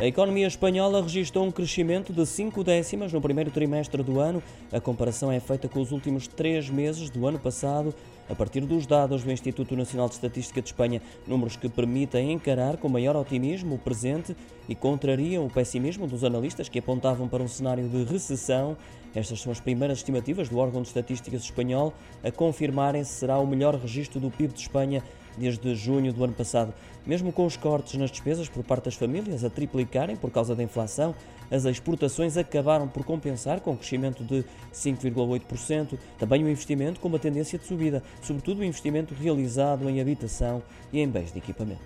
A economia espanhola registrou um crescimento de 5 décimas no primeiro trimestre do ano. A comparação é feita com os últimos três meses do ano passado, a partir dos dados do Instituto Nacional de Estatística de Espanha, números que permitem encarar com maior otimismo o presente e contrariam o pessimismo dos analistas que apontavam para um cenário de recessão. Estas são as primeiras estimativas do órgão de estatísticas espanhol a confirmarem se será o melhor registro do PIB de Espanha desde junho do ano passado. Mesmo com os cortes nas despesas por parte das famílias a triplicarem por causa da inflação, as exportações acabaram por compensar com um crescimento de 5,8%. Também o investimento com uma tendência de subida, sobretudo o investimento realizado em habitação e em bens de equipamento.